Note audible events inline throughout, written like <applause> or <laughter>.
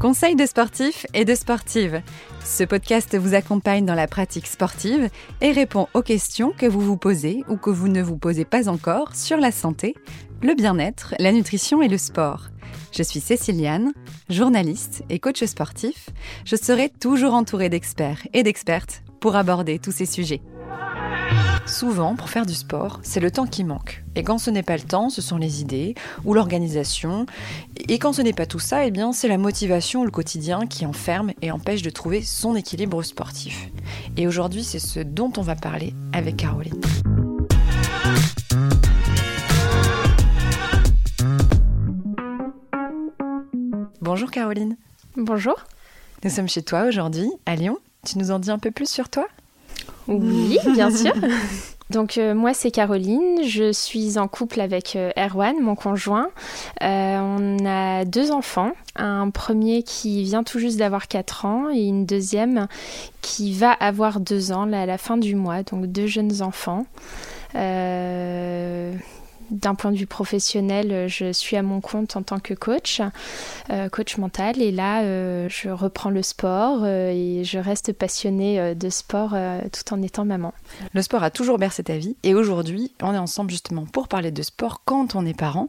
Conseils de sportifs et de sportives. Ce podcast vous accompagne dans la pratique sportive et répond aux questions que vous vous posez ou que vous ne vous posez pas encore sur la santé, le bien-être, la nutrition et le sport. Je suis Céciliane, journaliste et coach sportif. Je serai toujours entourée d'experts et d'expertes pour aborder tous ces sujets. Souvent, pour faire du sport, c'est le temps qui manque. Et quand ce n'est pas le temps, ce sont les idées ou l'organisation. Et quand ce n'est pas tout ça, eh bien, c'est la motivation ou le quotidien qui enferme et empêche de trouver son équilibre sportif. Et aujourd'hui, c'est ce dont on va parler avec Caroline. Bonjour Caroline. Bonjour. Nous sommes chez toi aujourd'hui, à Lyon. Tu nous en dis un peu plus sur toi? Oui, bien sûr. <laughs> Donc euh, moi c'est Caroline, je suis en couple avec euh, Erwan, mon conjoint. Euh, on a deux enfants, un premier qui vient tout juste d'avoir 4 ans et une deuxième qui va avoir 2 ans à la fin du mois, donc deux jeunes enfants d'un point de vue professionnel, euh, je suis à mon compte en tant que coach, euh, coach mental. Et là, euh, je reprends le sport et je reste passionnée de sport tout en étant maman. Le sport a toujours bercé ta vie. Et aujourd'hui, on est ensemble justement pour parler de sport quand on est parent.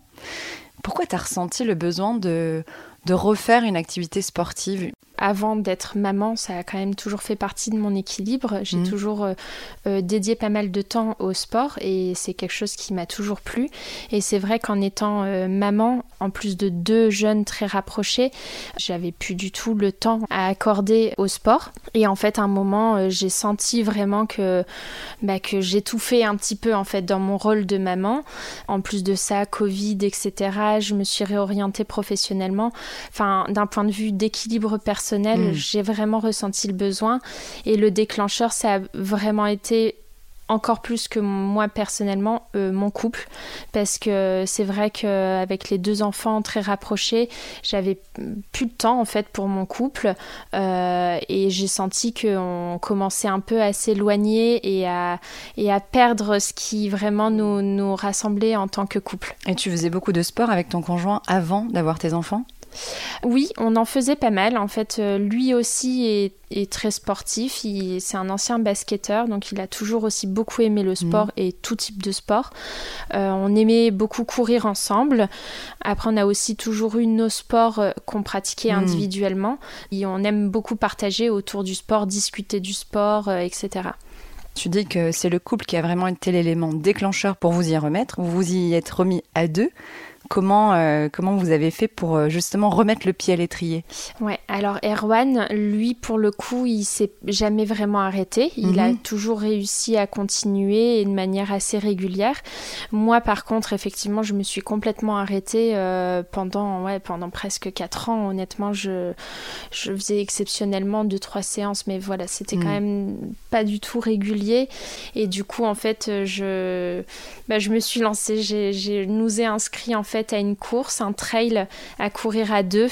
Pourquoi tu as ressenti le besoin de, de refaire une activité sportive avant d'être maman, ça a quand même toujours fait partie de mon équilibre. J'ai mmh. toujours euh, euh, dédié pas mal de temps au sport et c'est quelque chose qui m'a toujours plu. Et c'est vrai qu'en étant euh, maman, en plus de deux jeunes très rapprochés, j'avais plus du tout le temps à accorder au sport. Et en fait, à un moment, j'ai senti vraiment que, bah, que j'étouffais un petit peu en fait dans mon rôle de maman. En plus de ça, Covid, etc., je me suis réorientée professionnellement. Enfin, d'un point de vue d'équilibre personnel, Mm. j'ai vraiment ressenti le besoin. Et le déclencheur, ça a vraiment été encore plus que moi personnellement euh, mon couple parce que c'est vrai qu'avec les deux enfants très rapprochés j'avais plus de temps en fait pour mon couple euh, et j'ai senti qu'on commençait un peu à s'éloigner et à, et à perdre ce qui vraiment nous, nous rassemblait en tant que couple. Et tu faisais beaucoup de sport avec ton conjoint avant d'avoir tes enfants? Oui, on en faisait pas mal. En fait, euh, lui aussi est, très sportif. C'est un ancien basketteur, donc il a toujours aussi beaucoup aimé le sport mhm. et tout type de sport. Euh, on aimait beaucoup courir ensemble. Après, on a aussi toujours eu nos sports euh, qu'on pratiquait mhm. individuellement. Et on aime beaucoup partager autour du sport, discuter du sport, etc. Tu dis que c'est le couple qui a vraiment été l'élément déclencheur pour vous y remettre. Vous vous y êtes remis à deux. Comment, euh, comment vous avez fait pour euh, justement remettre le pied à l'étrier? Ouais, alors Erwan, lui, pour le coup, il s'est jamais vraiment arrêté. Il a mhm. toujours réussi à continuer de manière assez régulière. Moi, par contre, effectivement, je me suis complètement arrêtée euh, pendant, ouais, pendant presque quatre ans. Honnêtement, je, je faisais exceptionnellement deux, trois séances, mais voilà, c'était quand mhm. même pas du tout régulier. Et du coup, en fait, je, bah, je me suis lancée. J'ai, nous ai inscrit en fait à une course, un trail à courir à deux,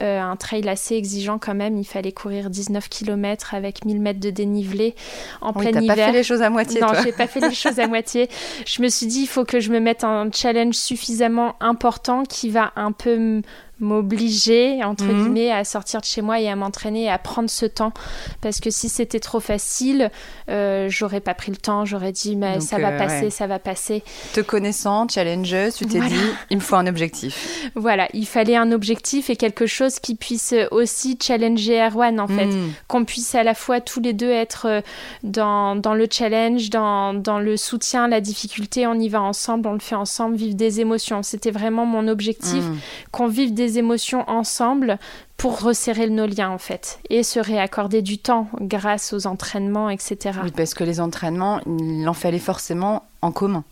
euh, un trail assez exigeant quand même. Il fallait courir 19 km avec 1000 mètres de dénivelé en plein hiver. pas fait les choses à moitié. Non, j'ai pas fait les choses à moitié. Je me suis dit, il faut que je me mette un challenge suffisamment important qui va un peu m'obliger entre mhm. guillemets à sortir de chez moi et à m'entraîner et à prendre ce temps. Parce que si c'était trop facile euh, j'aurais pas pris le temps. J'aurais dit mais ça va euh, passer ça va passer. Te connaissant challengeuse tu t'es dit il me faut un objectif. <laughs> Voilà il fallait un objectif et quelque chose qui puisse aussi challenger Erwan en fait. Mhm. qu'on puisse à la fois tous les deux être euh, dans, dans le challenge dans, dans le soutien la difficulté on y va ensemble on le fait ensemble vivre des émotions. C'était vraiment mon objectif mhm. qu'on vive des émotions ensemble pour resserrer nos liens en fait et se réaccorder du temps grâce aux entraînements, etc. Oui, parce que les entraînements, il en fallait forcément en commun.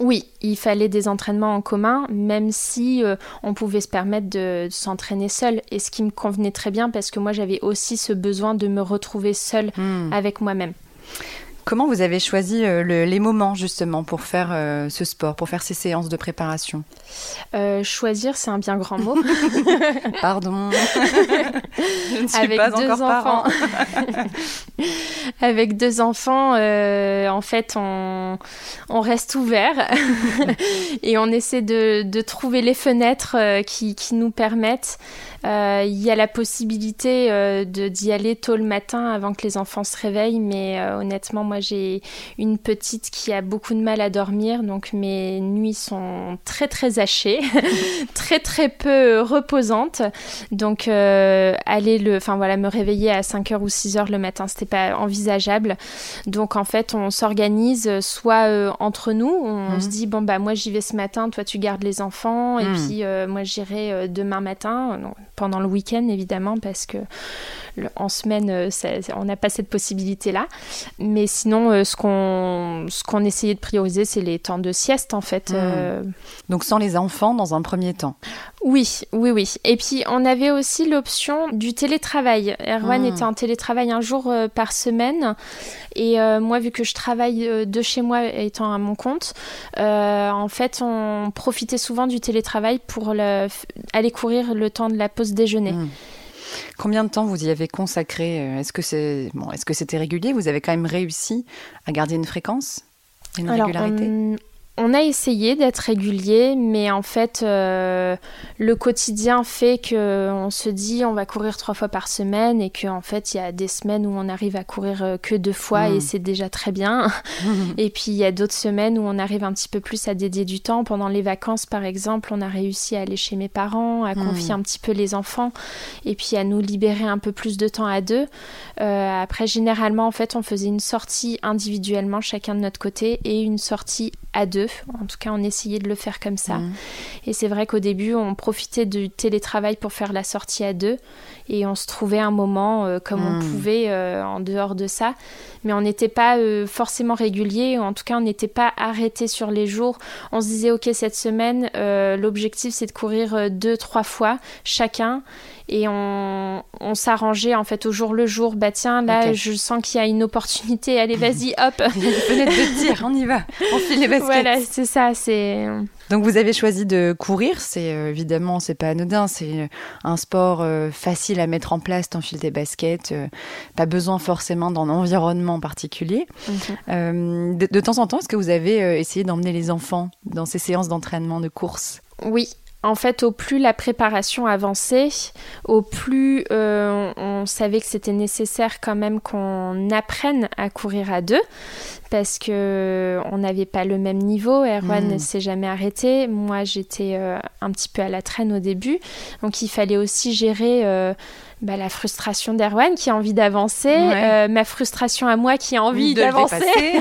Oui, il fallait des entraînements en commun, même si euh, on pouvait se permettre de, s'entraîner seul. Et ce qui me convenait très bien parce que moi j'avais aussi ce besoin de me retrouver seule hmm. avec moi-même. Comment vous avez choisi euh, les moments justement pour faire euh, ce sport, pour faire ces séances de préparation? Euh, Choisir, c'est un bien grand mot. <laughs> Pardon. <laughs> Je ne suis Avec pas deux encore enfants. <laughs> Avec deux enfants, en fait, on, on reste ouvert et on essaie de, de trouver les fenêtres qui, qui, nous permettent. Il y a la possibilité d'y aller tôt le matin avant que les enfants se réveillent, mais honnêtement, moi, moi, j'ai une petite qui a beaucoup de mal à dormir, donc mes nuits sont très très hachées, <laughs> très très peu reposantes. Donc euh, aller le, enfin voilà, me réveiller à 5h ou 6h le matin, c'était pas envisageable. Donc en fait, on s'organise soit euh, entre nous, on mhm. se dit bon bah moi j'y vais ce matin, toi tu gardes les enfants, et mhm. puis euh, moi j'irai demain matin, pendant le week-end évidemment parce que en semaine, euh, on n'a pas cette possibilité-là. Mais sinon, euh, ce qu'on ce qu'on essayait de prioriser, c'est les temps de sieste, en fait. Hmm. Euh. Donc sans les enfants dans un premier temps Oui, oui, oui. Et puis, on avait aussi l'option du télétravail. Erwan hmm. était en télétravail un jour par semaine. Et moi, vu que je travaille de chez moi étant à mon compte, en fait, on profitait souvent du télétravail pour aller courir le temps de la pause déjeuner. Hmm. Combien de temps vous y avez consacré euh, Est-ce que c'est bon, est-ce que c'était régulier? Vous avez quand même réussi à garder une fréquence, une régularité? on a essayé d'être régulier, mais en fait, euh, le quotidien fait que on se dit on va courir trois fois par semaine et qu'en en fait, il y a des semaines où on arrive à courir euh, que deux fois et hmm. c'est déjà très bien. <laughs> et puis, il y a d'autres semaines où on arrive un petit peu plus à dédier du temps. Pendant les vacances, par exemple, on a réussi à aller chez mes parents, à hmm. confier un petit peu les enfants et puis à nous libérer un peu plus de temps à deux. Euh, après, généralement, en fait, on faisait une sortie individuellement, chacun de notre côté, et une sortie à deux. En tout cas, on essayait de le faire comme ça. Mmh. Et c'est vrai qu'au début, on profitait du télétravail pour faire la sortie à deux. Et on se trouvait un moment euh, comme on mmh. pouvait euh, en dehors de ça. Mais on n'était pas euh, forcément régulier. En tout cas, on n'était pas arrêté sur les jours. On se disait, OK, cette semaine, l'objectif, c'est de courir deux, trois fois chacun et on, on s'arrangeait en fait au jour le jour. Bah tiens, là, je sens qu'il y a une opportunité. Allez, vas-y, hop. <laughs> Fenêtre de tir, on y va. On file les baskets. Voilà, c'est ça. C'est. Donc vous avez choisi de courir. C'est euh, évidemment, c'est pas anodin. C'est euh, un sport euh, facile à mettre en place. T'enfiles des baskets. pas besoin forcément d'un environnement particulier. Mhm. de, de, temps en temps, est-ce que vous avez essayé d'emmener les enfants dans ces séances d'entraînement de course Oui, en fait, au plus la préparation avançait, au plus euh, on savait que c'était nécessaire quand même qu'on apprenne à courir à deux, parce que on n'avait pas le même niveau. Erwan ne hmm. s'est jamais arrêté. Moi, j'étais euh, un petit peu à la traîne au début, donc il fallait aussi gérer. Euh, bah, la frustration d'Erwan qui a envie d'avancer, euh, ma frustration à moi qui a envie d'avancer. <laughs>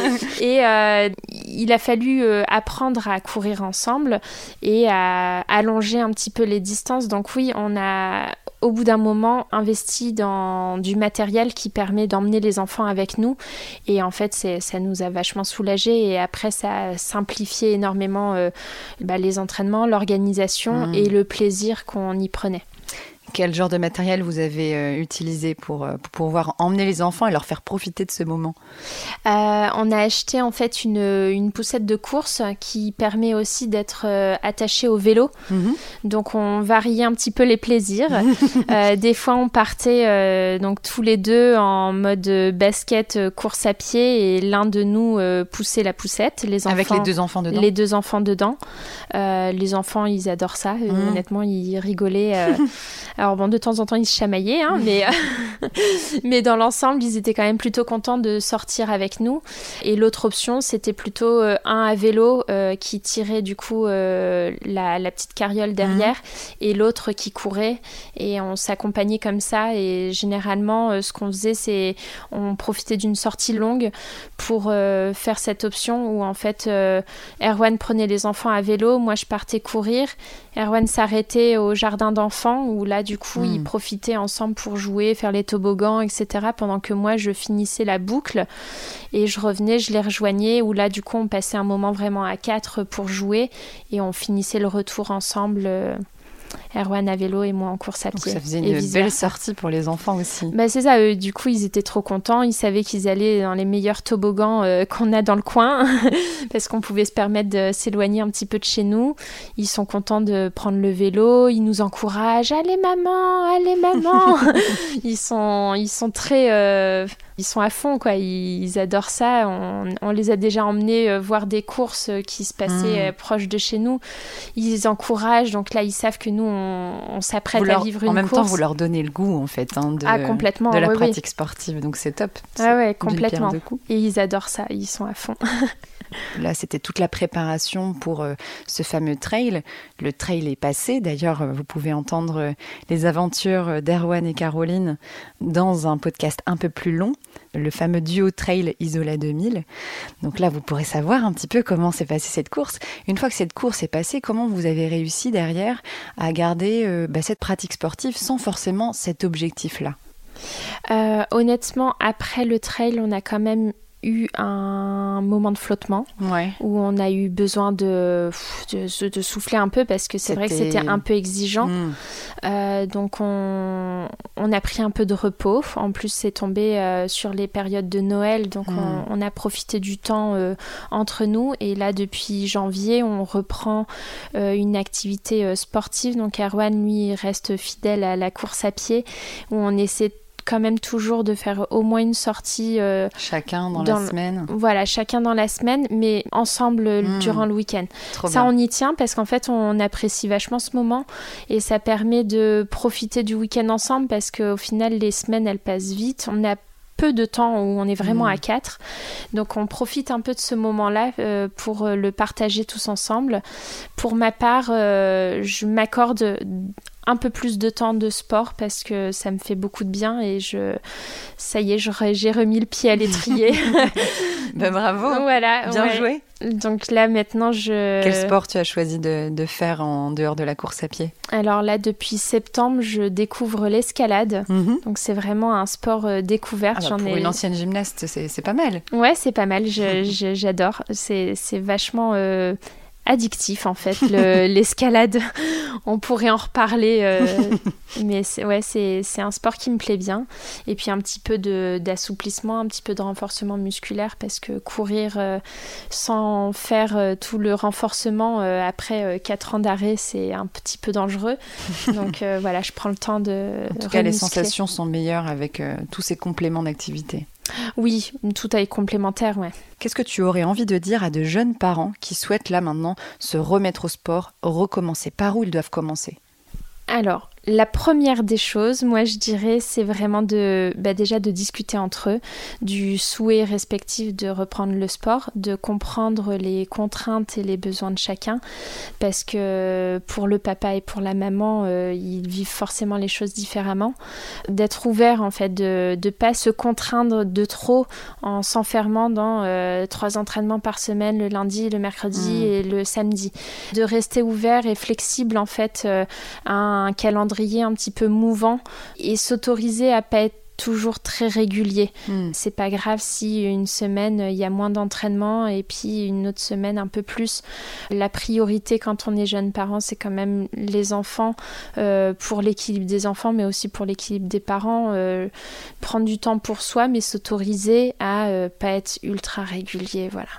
<laughs> et euh, il a fallu euh, apprendre à courir ensemble et à allonger un petit peu les distances. Donc oui, on a au bout d'un moment investi dans du matériel qui permet d'emmener les enfants avec nous. Et en fait, ça nous a vachement soulagé. Et après, ça a simplifié énormément bah, les entraînements, l'organisation mmh. et le plaisir qu'on y prenait. Quel genre de matériel vous avez euh, utilisé pour, euh, pour, pouvoir emmener les enfants et leur faire profiter de ce moment? Euh, On a acheté en fait une, une, poussette de course qui permet aussi d'être attaché au vélo. Mhm. Donc on variait un petit peu les plaisirs. <laughs> des fois on partait donc tous les deux en mode basket course à pied et l'un de nous poussait la poussette. Les enfants, Avec les deux enfants dedans Les deux enfants dedans. les enfants ils adorent ça. Mhm. Honnêtement ils rigolaient. <laughs> Alors bon, de temps en temps, ils se chamaillaient, hein, mais, <laughs> <laughs> mais dans l'ensemble, ils étaient quand même plutôt contents de sortir avec nous. Et l'autre option, c'était plutôt euh, un à vélo euh, qui tirait du coup euh, la, petite carriole derrière mhm. et l'autre qui courait. Et on s'accompagnait comme ça. Et généralement, ce qu'on faisait, c'est on profitait d'une sortie longue pour faire cette option où en fait, Erwan prenait les enfants à vélo, moi je partais courir. Erwan s'arrêtait au jardin d'enfants où là du coup, ils hmm. profitaient ensemble pour jouer, faire les toboggans, etc. Pendant que moi, je finissais la boucle et je revenais, je les rejoignais. Où là, du coup, on passait un moment vraiment à quatre pour jouer et on finissait le retour ensemble. Erwan à vélo et moi en course à pied. ça faisait une belle sortie pour les enfants aussi. Bah, c'est ça, du coup ils étaient trop contents, ils savaient qu'ils allaient dans les meilleurs toboggans euh, qu'on a dans le coin, <laughs> parce qu'on pouvait se permettre de s'éloigner un petit peu de chez nous. Ils sont contents de prendre le vélo, ils nous encouragent, allez maman, allez maman. <laughs> ils, sont, ils sont très... Euh, ils sont à fond, quoi. Ils, adorent ça. On, les a déjà emmenés euh, voir des courses qui se passaient mmh. proches de chez nous. Ils encouragent, donc là, ils savent que nous, on, s'apprête à vivre une course. En même temps, vous leur donnez le goût, en fait, hein, de, ah, complètement, de la pratique sportive. Donc c'est top. Ah ouais, complètement. Et ils adorent ça. Ils sont à fond. <laughs> Là, c'était toute la préparation pour euh, ce fameux trail. Le trail est passé. D'ailleurs, euh, vous pouvez entendre euh, les aventures d'Erwan et Caroline dans un podcast un peu plus long, le fameux duo Trail Isola 2000. Donc là, vous pourrez savoir un petit peu comment s'est passée cette course. Une fois que cette course est passée, comment vous avez réussi derrière à garder bah, cette pratique sportive sans forcément cet objectif-là? Honnêtement, après le trail, on a quand même eu un moment de flottement où on a eu besoin de, de, souffler un peu parce que c'est vrai que c'était un peu exigeant. Hmm. Euh, donc on, on, a pris un peu de repos. En plus, c'est tombé euh, sur les périodes de Noël, donc hmm. on, a profité du temps euh, entre nous. Et là, depuis janvier, on reprend une activité sportive. Donc Erwan, lui, reste fidèle à la course à pied où on essaie quand même toujours de faire au moins une sortie. Euh, chacun dans, la semaine. Voilà, chacun dans la semaine, mais ensemble euh, hmm. durant le week-end. Ça, on y tient parce qu'en fait, on apprécie vachement ce moment et ça permet de profiter du week-end ensemble parce qu'au final, les semaines, elles passent vite. On a peu de temps où on est vraiment hmm. à quatre. Donc on profite un peu de ce moment-là euh, pour le partager tous ensemble. Pour ma part, je m'accorde un peu plus de temps de sport parce que ça me fait beaucoup de bien et je ça y est j'ai remis le pied à l'étrier. <laughs> <laughs> Ben bravo. Voilà bien joué. Donc là maintenant je quel sport tu as choisi de, de, faire en dehors de la course à pied? Alors là depuis septembre je découvre l'escalade. Mhm. donc c'est vraiment un sport euh, découverte. Ah bah, pour une ancienne gymnaste c'est pas mal. Ouais c'est pas mal. <laughs> J'adore. C'est vachement euh, addictif en fait, <laughs> l'escalade. On pourrait en reparler, euh, <laughs> mais c'est ouais, c'est un sport qui me plaît bien. Et puis un petit peu d'assouplissement, un petit peu de renforcement musculaire parce que courir euh, sans faire euh, tout le renforcement après 4 ans d'arrêt, c'est un petit peu dangereux. <laughs> Donc voilà, je prends le temps de. En tout cas, les sensations sont meilleures avec tous ces compléments d'activité. Oui, tout est complémentaire, ouais. Qu'est-ce que tu aurais envie de dire à de jeunes parents qui souhaitent là maintenant se remettre au sport, recommencer? Par où ils doivent commencer? Alors, la première des choses, moi je dirais, c'est vraiment de bah, déjà de discuter entre eux du souhait respectif de reprendre le sport, de comprendre les contraintes et les besoins de chacun, parce que pour le papa et pour la maman, euh, ils vivent forcément les choses différemment. D'être ouvert en fait, de ne pas se contraindre de trop en s'enfermant dans euh, trois entraînements par semaine, le lundi, le mercredi mmh. et le samedi. De rester ouvert et flexible en fait euh, à un calendrier un petit peu mouvant et s'autoriser à pas être toujours très régulier. Hmm. C'est pas grave si une semaine il y a moins d'entraînement et puis une autre semaine un peu plus. La priorité quand on est jeune parent, c'est quand même les enfants euh, pour l'équilibre des enfants, mais aussi pour l'équilibre des parents. Euh, prendre du temps pour soi, mais s'autoriser à euh, pas être ultra régulier. Voilà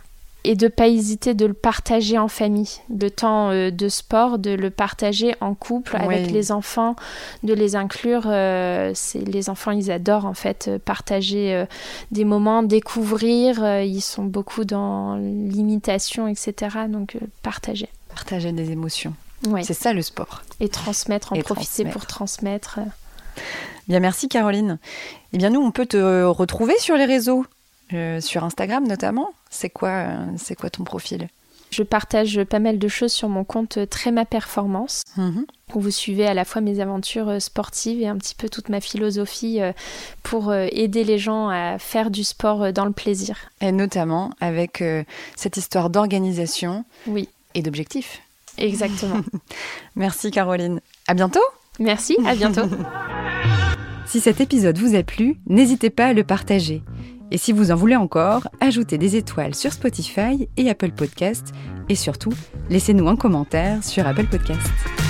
et de pas hésiter de le partager en famille. Le temps euh, de sport, de le partager en couple avec les enfants, de les inclure. Euh, les enfants, ils adorent en fait euh, partager des moments, découvrir. ils sont beaucoup dans l'imitation, etc. Donc partager. Partager des émotions. C'est ça le sport. Et transmettre, en profiter pour transmettre. Bien, merci Caroline. Eh bien, nous, on peut te retrouver sur les réseaux, sur Instagram notamment. C'est quoi, euh, c'est quoi ton profil? Je partage pas mal de choses sur mon compte Tréma Performance, mhm. où vous suivez à la fois mes aventures euh, sportives et un petit peu toute ma philosophie euh, pour aider les gens à faire du sport dans le plaisir. Et notamment avec cette histoire d'organisation oui. et d'objectifs. Exactement. <laughs> Merci Caroline. À bientôt. Merci, à bientôt. <laughs> si cet épisode vous a plu, n'hésitez pas à le partager. Et si vous en voulez encore, ajoutez des étoiles sur Spotify et Apple Podcast. Et surtout, laissez-nous un commentaire sur Apple Podcast.